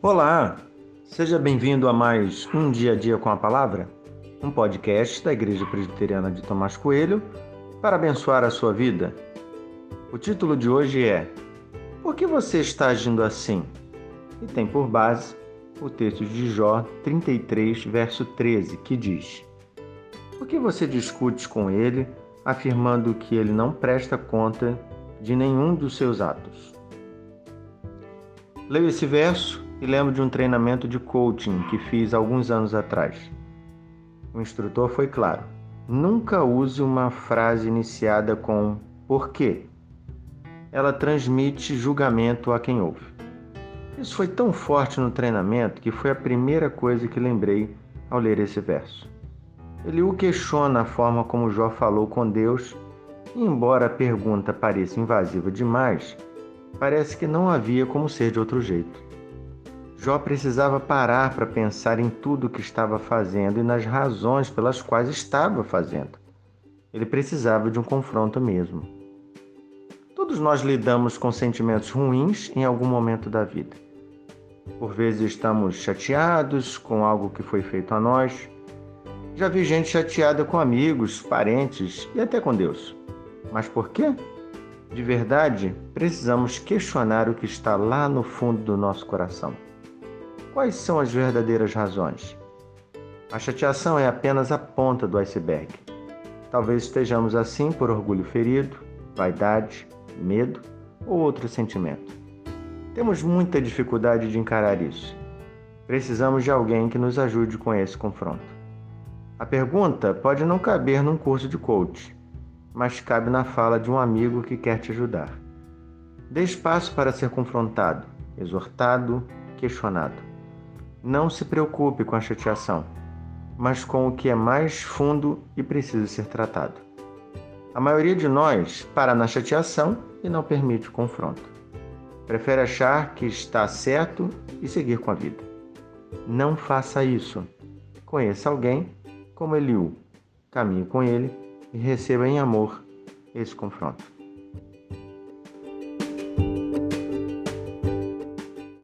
Olá, seja bem-vindo a mais um Dia a Dia com a Palavra, um podcast da Igreja Presbiteriana de Tomás Coelho para abençoar a sua vida. O título de hoje é Por que você está agindo assim? E tem por base o texto de Jó 33, verso 13, que diz: Por que você discute com ele, afirmando que ele não presta conta de nenhum dos seus atos? Leio esse verso e lembro de um treinamento de coaching que fiz alguns anos atrás. O instrutor foi claro: nunca use uma frase iniciada com por quê. Ela transmite julgamento a quem ouve. Isso foi tão forte no treinamento que foi a primeira coisa que lembrei ao ler esse verso. Ele o questiona a forma como Jó falou com Deus, e embora a pergunta pareça invasiva demais, parece que não havia como ser de outro jeito. Jó precisava parar para pensar em tudo o que estava fazendo e nas razões pelas quais estava fazendo. Ele precisava de um confronto mesmo. Todos nós lidamos com sentimentos ruins em algum momento da vida. Por vezes estamos chateados com algo que foi feito a nós. Já vi gente chateada com amigos, parentes e até com Deus. Mas por quê? De verdade, precisamos questionar o que está lá no fundo do nosso coração. Quais são as verdadeiras razões? A chateação é apenas a ponta do iceberg. Talvez estejamos assim por orgulho ferido, vaidade, medo ou outro sentimento. Temos muita dificuldade de encarar isso. Precisamos de alguém que nos ajude com esse confronto. A pergunta pode não caber num curso de coach, mas cabe na fala de um amigo que quer te ajudar. Dê espaço para ser confrontado, exortado, questionado. Não se preocupe com a chateação, mas com o que é mais fundo e precisa ser tratado. A maioria de nós para na chateação e não permite o confronto. Prefere achar que está certo e seguir com a vida. Não faça isso. Conheça alguém como Eliú. Caminhe com ele e receba em amor esse confronto.